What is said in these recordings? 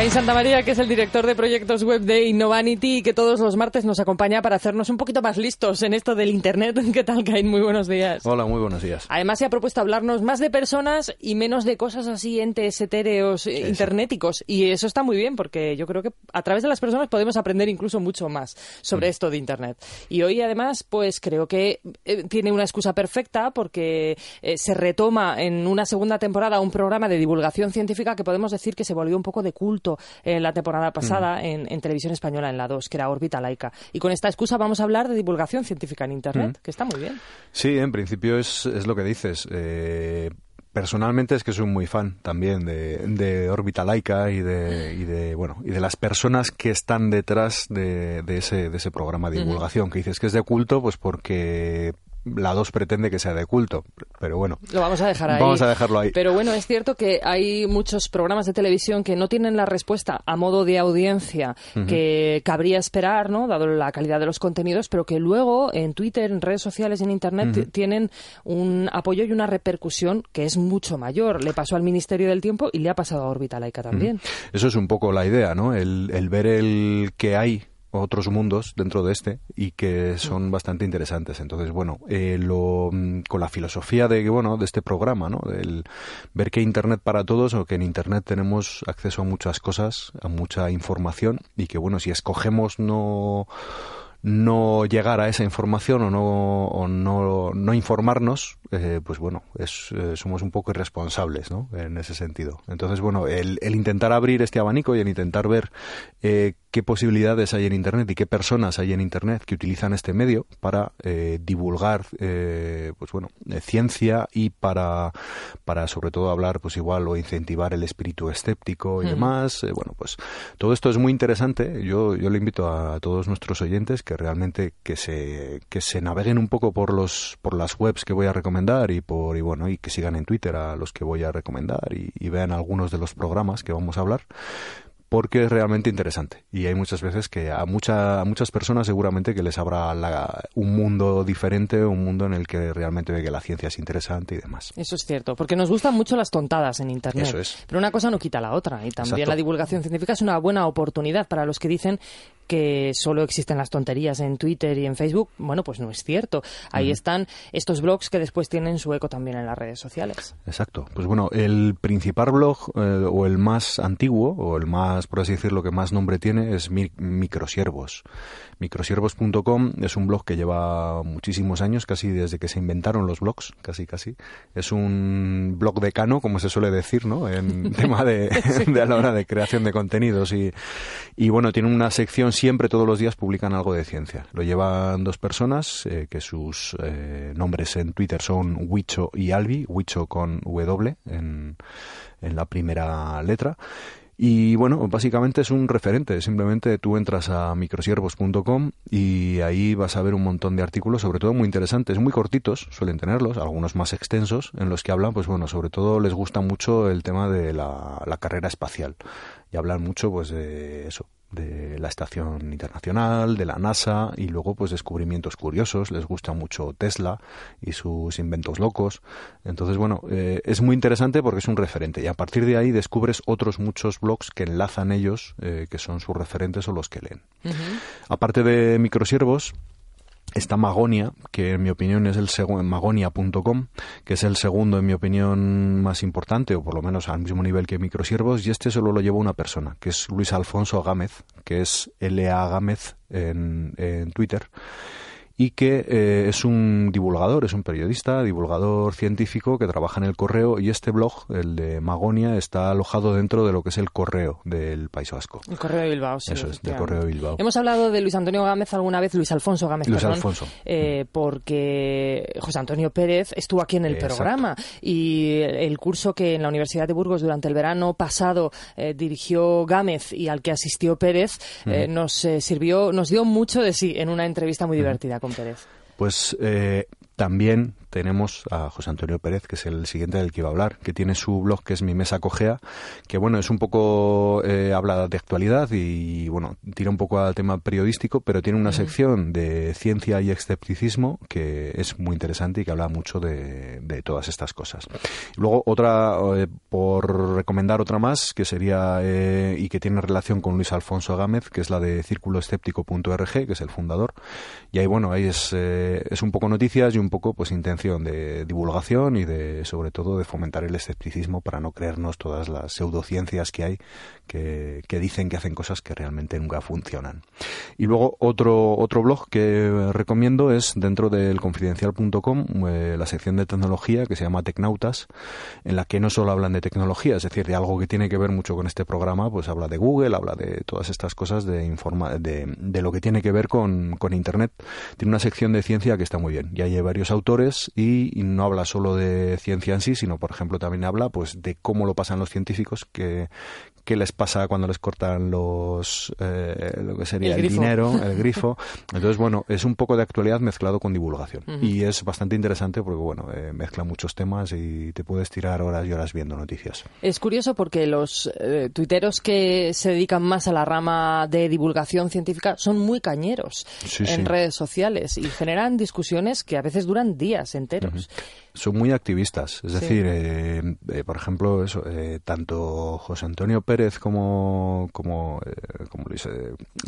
Caín Santa María, que es el director de proyectos web de Innovanity y que todos los martes nos acompaña para hacernos un poquito más listos en esto del Internet. ¿Qué tal, Caín? Muy buenos días. Hola, muy buenos días. Además, se ha propuesto hablarnos más de personas y menos de cosas así, entes etéreos, eh, internéticos. Y eso está muy bien, porque yo creo que a través de las personas podemos aprender incluso mucho más sobre esto de Internet. Y hoy, además, pues creo que eh, tiene una excusa perfecta porque eh, se retoma en una segunda temporada un programa de divulgación científica que podemos decir que se volvió un poco de culto la temporada pasada en, televisión española en la 2, que era Órbita Laica. Y con esta excusa vamos a hablar de divulgación científica en Internet, que está muy bien. Sí, en principio es, es lo que dices. Eh, personalmente es que soy muy fan también de, de órbita laica y de, y de bueno y de las personas que están detrás de, de ese de ese programa de divulgación que dices que es de culto pues porque la 2 pretende que sea de culto, pero bueno. Lo vamos a dejar ahí. Vamos a dejarlo ahí. Pero bueno, es cierto que hay muchos programas de televisión que no tienen la respuesta a modo de audiencia que cabría esperar, ¿no? Dado la calidad de los contenidos, pero que luego en Twitter, en redes sociales, en Internet tienen un apoyo y una repercusión que es mucho mayor. Le pasó al Ministerio del Tiempo y le ha pasado a Órbita Laica también. Eso es un poco la idea, ¿no? El, el ver el que hay otros mundos dentro de este y que son bastante interesantes. Entonces, bueno, eh, lo, mm, con la filosofía de, bueno, de este programa, ¿no? Del ver que Internet para todos o que en Internet tenemos acceso a muchas cosas, a mucha información y que, bueno, si escogemos no no llegar a esa información o no, o no, no informarnos, eh, pues bueno, es, eh, somos un poco irresponsables ¿no? en ese sentido. Entonces, bueno, el, el intentar abrir este abanico y el intentar ver eh, qué posibilidades hay en Internet y qué personas hay en Internet que utilizan este medio para divulgar, pues bueno, ciencia y para, para sobre todo hablar, pues igual, o incentivar el espíritu escéptico y demás. bueno, pues todo esto es muy interesante. Yo, yo le invito a todos nuestros oyentes que realmente que se, que se naveguen un poco por los, por las webs que voy a recomendar y por, y bueno, y que sigan en Twitter a los que voy a recomendar y vean algunos de los programas que vamos a hablar porque es realmente interesante y hay muchas veces que a, mucha, muchas personas seguramente que les habrá un mundo diferente, un mundo en el que realmente ve que la ciencia es interesante y demás. Eso es cierto, porque nos gustan mucho las tontadas en Internet. Eso es. Pero una cosa no quita la otra y también la divulgación científica es una buena oportunidad para los que dicen que solo existen las tonterías en Twitter y en Facebook, bueno, pues no es cierto. Ahí están estos blogs que después tienen su eco también en las redes sociales. Exacto. Pues bueno, el principal blog eh, o el más antiguo o el más, por así decirlo, que más nombre tiene es Microsiervos. Microsiervos.com es un blog que lleva muchísimos años, casi desde que se inventaron los blogs, casi casi. Es un blog decano, como se suele decir, ¿no? En tema de, de a la hora de creación de contenidos y, y bueno, tiene una sección siempre, todos los días publican algo de ciencia. Lo llevan dos personas, eh, que sus eh, nombres en Twitter son Wicho y Albi, Wicho con W en, en la primera letra. Y bueno, básicamente es un referente. Simplemente tú entras a microsiervos.com y ahí vas a ver un montón de artículos, sobre todo muy interesantes, muy cortitos, suelen tenerlos, algunos más extensos, en los que hablan, pues bueno, sobre todo les gusta mucho el tema de la, la carrera espacial. Y hablan mucho, pues, de eso, de la Estación Internacional, de la NASA y luego pues descubrimientos curiosos, les gusta mucho Tesla y sus inventos locos. Entonces, bueno, eh, es muy interesante porque es un referente y a partir de ahí descubres otros muchos blogs que enlazan ellos, eh, que son sus referentes o los que leen. Aparte de microsiervos, está Magonia, que en mi opinión es el segundo, magonia.com, que es el segundo en mi opinión más importante, o por lo menos al mismo nivel que Microsiervos, y este solo lo lleva una persona, que es Luis Alfonso Gámez, que es L.A. Gámez en, en Twitter y que eh, es un divulgador, es un periodista, divulgador científico que trabaja en el correo y este blog, el de Magonia, está alojado dentro de lo que es el correo del País Vasco. El correo de Bilbao, sí. Eso es, del correo de Bilbao. Hemos hablado de Luis Antonio Gámez alguna vez, Luis Alfonso Gámez, Luis perdón, Alfonso. eh, porque José Antonio Pérez estuvo aquí en el Exacto. programa y el curso que en la Universidad de Burgos durante el verano pasado eh, dirigió Gámez y al que asistió Pérez nos sirvió, nos dio mucho de sí en una entrevista muy divertida con Pues eh, también tenemos a José Antonio Pérez, que es el siguiente del que iba a hablar, que tiene su blog que es Mi Mesa Cogea, que bueno, es un poco, eh, habla de actualidad y bueno, tira un poco al tema periodístico, pero tiene una sección de ciencia y escepticismo que es muy interesante y que habla mucho de, todas estas cosas. Luego otra, eh, por recomendar otra más, que sería eh, y que tiene relación con Luis Alfonso Gámez, que es la de círculoescéptico.org, que es el fundador. Y ahí, bueno, ahí es, es un poco noticias y un poco pues intención de divulgación y de sobre todo de fomentar el escepticismo para no creernos todas las pseudociencias que hay que, dicen que hacen cosas que realmente nunca funcionan. Y luego otro otro blog que recomiendo es dentro del confidencial.com eh, la sección de tecnología que se llama Tecnautas en la que no solo hablan de tecnología, es decir, de algo que tiene que ver mucho con este programa, pues habla de Google, habla de todas estas cosas de informa de, de lo que tiene que ver con, con internet. Tiene una sección de ciencia que está muy bien. Y hay varios autores y, no habla solo de ciencia en sí, sino, por ejemplo, también habla pues de cómo lo pasan los científicos, que, qué les pasa cuando les cortan los eh, lo que sería el, dinero, el grifo. Entonces, bueno, es un poco de actualidad mezclado con divulgación. Y es bastante interesante porque, bueno, eh, mezcla muchos temas y te puedes tirar horas y horas viendo noticias. Es curioso porque los eh, tuiteros que se dedican más a la rama de divulgación científica son muy cañeros en redes sociales y generan discusiones que a veces duran días enteros son muy activistas. Es decir, eh, eh, por ejemplo, eso, eh, tanto José Antonio Pérez como, como, como Luis,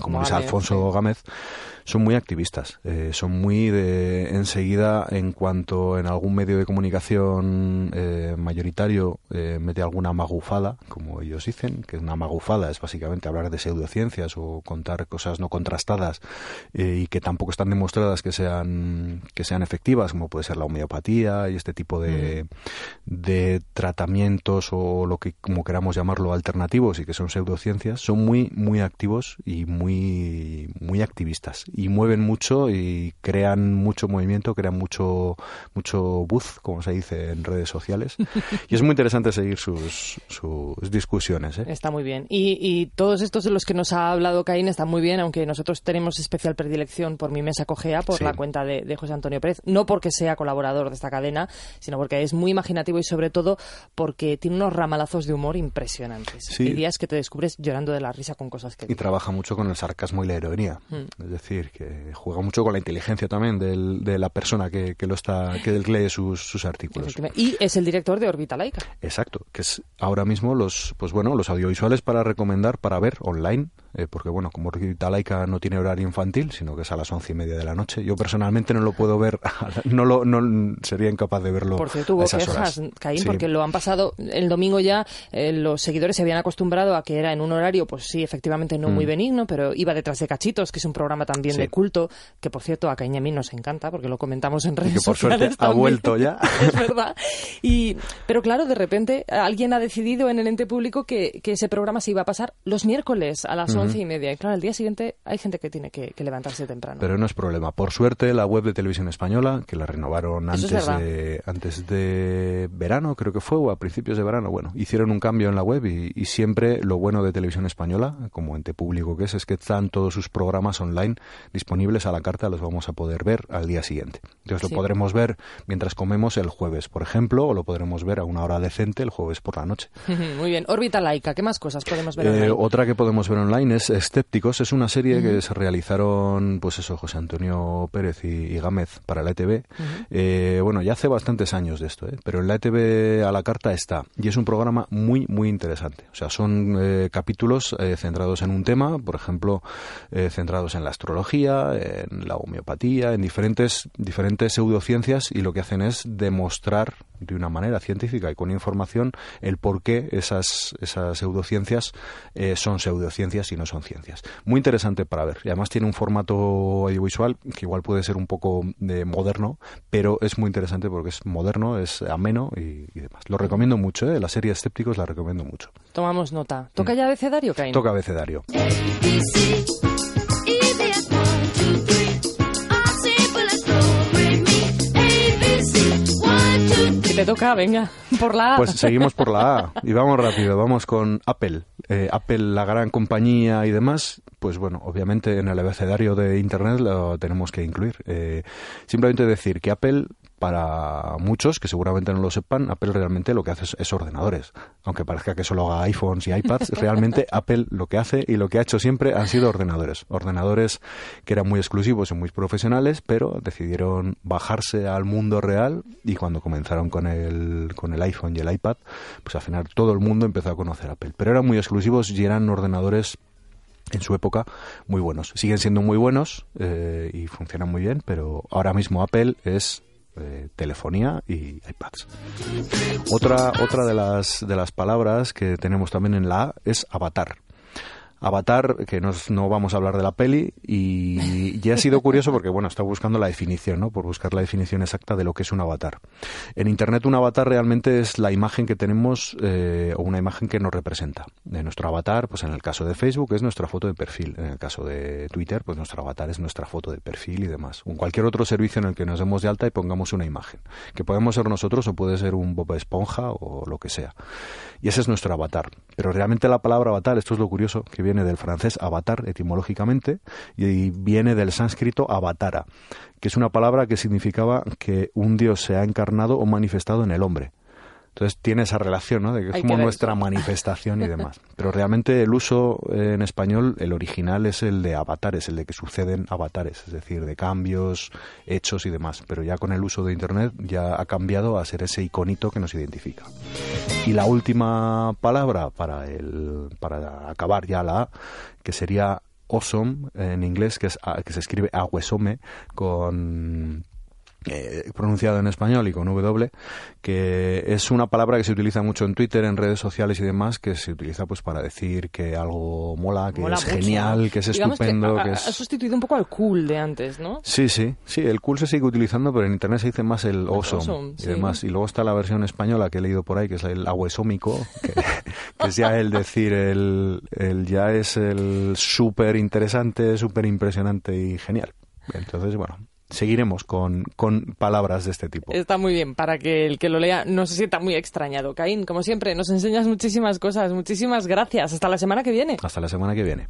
como Luis Alfonso Gámez son muy activistas. son muy de enseguida, en cuanto en algún medio de comunicación mayoritario mete alguna magufada, como ellos dicen, que una magufada es básicamente hablar de pseudociencias o contar cosas no contrastadas y que tampoco están demostradas que sean, que sean efectivas, como puede ser la homeopatía este tipo de, de tratamientos o lo que como queramos llamarlo alternativos y que son pseudociencias son muy muy activos y muy muy activistas y mueven mucho y crean mucho movimiento crean mucho mucho buzz como se dice en redes sociales y es muy interesante seguir sus, sus discusiones ¿eh? está muy bien y, y todos estos de los que nos ha hablado Caín están muy bien aunque nosotros tenemos especial predilección por mi mesa cogea por la cuenta de, de José Antonio Pérez no porque sea colaborador de esta cadena sino porque es muy imaginativo y sobre todo porque tiene unos ramalazos de humor impresionantes. Sí. Hay días que te descubres llorando de la risa con cosas que... Y trabaja mucho con el sarcasmo y la ironía. Mm. Es decir, que juega mucho con la inteligencia también de la persona que, lo está, que lee sus, artículos. Y es el director de Orbita Laica. Exacto, que es ahora mismo los, pues bueno, los audiovisuales para recomendar, para ver online eh, porque bueno, como Rita Laica no tiene horario infantil, sino que es a las once y media de la noche. Yo personalmente no lo puedo ver, no lo, no sería incapaz de verlo. Por cierto, hubo quejas, Caín, porque lo han pasado el domingo ya, eh, los seguidores se habían acostumbrado a que era en un horario, pues sí, efectivamente no muy mm. benigno, pero iba detrás de Cachitos, que es un programa también de culto, que por cierto a Caín y a mí nos encanta, porque lo comentamos en redes y que por suerte ha vuelto ya. es verdad. Y, pero claro, de repente alguien ha decidido en el ente público que, que ese programa se iba a pasar los miércoles a las once y media. Y claro, al día siguiente hay gente que tiene que, levantarse temprano. Pero no es problema. Por suerte, la web de Televisión Española, que la renovaron antes de, antes de verano, creo que fue, o a principios de verano, bueno, hicieron un cambio en la web y, siempre lo bueno de Televisión Española, como ente público que es, es que están todos sus programas online disponibles a la carta, los vamos a poder ver al día siguiente. Entonces lo podremos ver mientras comemos el jueves, por ejemplo, o lo podremos ver a una hora decente el jueves por la noche. Muy bien. Órbita laica, ¿qué más cosas podemos ver eh, Otra que podemos ver online es Escépticos. Es una serie que se realizaron, pues eso, José Antonio Pérez y, Gámez para la ETV. Eh, bueno, ya hace bastantes años de esto, ¿eh? pero en la ETV a la carta está. Y es un programa muy, muy interesante. O sea, son eh, capítulos centrados en un tema, por ejemplo, centrados en la astrología, en la homeopatía, en diferentes, diferentes pseudociencias y lo que hacen es demostrar de una manera científica y con información el por qué esas, esas pseudociencias son pseudociencias y no son ciencias. Muy interesante para ver. Y además tiene un formato audiovisual que igual puede ser un poco de moderno, pero es muy interesante porque es moderno, es ameno y, demás. Lo recomiendo mucho, ¿eh? la serie Escépticos la recomiendo mucho. Tomamos nota. ¿Toca ya abecedario, Caín? Toca abecedario. Te toca, venga. Por la A. Pues seguimos por la A y vamos rápido, vamos con Apple. Eh, Apple, la gran compañía y demás, pues bueno, obviamente en el abecedario de Internet lo tenemos que incluir. Eh, simplemente decir que Apple para muchos que seguramente no lo sepan, Apple realmente lo que hace es, ordenadores. Aunque parezca que solo haga iPhones y iPads, realmente Apple lo que hace y lo que ha hecho siempre han sido ordenadores. Ordenadores que eran muy exclusivos y muy profesionales, pero decidieron bajarse al mundo real y cuando comenzaron con el, con el iPhone y el iPad, pues al final todo el mundo empezó a conocer Apple. Pero eran muy exclusivos y eran ordenadores en su época muy buenos. Siguen siendo muy buenos eh, y funcionan muy bien, pero ahora mismo Apple es eh, telefonía y iPads. Otra, otra de, las, de las palabras que tenemos también en la A es avatar. Avatar, que no vamos a hablar de la peli, y ya ha sido curioso porque, bueno, está buscando la definición, ¿no? Por buscar la definición exacta de lo que es un avatar. En Internet un avatar realmente es la imagen que tenemos eh, o una imagen que nos representa. De nuestro avatar, pues en el caso de Facebook es nuestra foto de perfil. En el caso de Twitter, pues nuestro avatar es nuestra foto de perfil y demás. O cualquier otro servicio en el que nos demos de alta y pongamos una imagen. Que podemos ser nosotros o puede ser un Bob Esponja o lo que sea. Y ese es nuestro avatar. Pero realmente la palabra avatar, esto es lo curioso, que viene del francés avatar etimológicamente y viene del sánscrito avatara, que es una palabra que significaba que un dios se ha encarnado o manifestado en el hombre. Entonces tiene esa relación, ¿no? De que es como nuestra manifestación y demás. Pero realmente el uso en español, el original es el de avatares, el de que suceden avatares, es decir, de cambios, hechos y demás. Pero ya con el uso de Internet ya ha cambiado a ser ese iconito que nos identifica. Y la última palabra para, el, para acabar ya la A, que sería awesome en inglés, que, es, que se escribe aguesome con eh, pronunciado en español y con W, que es una palabra que se utiliza mucho en Twitter, en redes sociales y demás, que se utiliza pues para decir que algo mola, que es genial, que es estupendo. Que, ha, sustituido un poco al cool de antes, ¿no? Sí, sí, sí, el cool se sigue utilizando, pero en internet se dice más el awesome, y demás. Y luego está la versión española que he leído por ahí, que es el aguesómico, que, que es ya el decir, el, el ya es el súper interesante, súper impresionante y genial. Entonces, bueno, seguiremos con, con, palabras de este tipo. Está muy bien, para que el que lo lea no se sienta muy extrañado. Caín, como siempre, nos enseñas muchísimas cosas. Muchísimas gracias. Hasta la semana que viene. Hasta la semana que viene.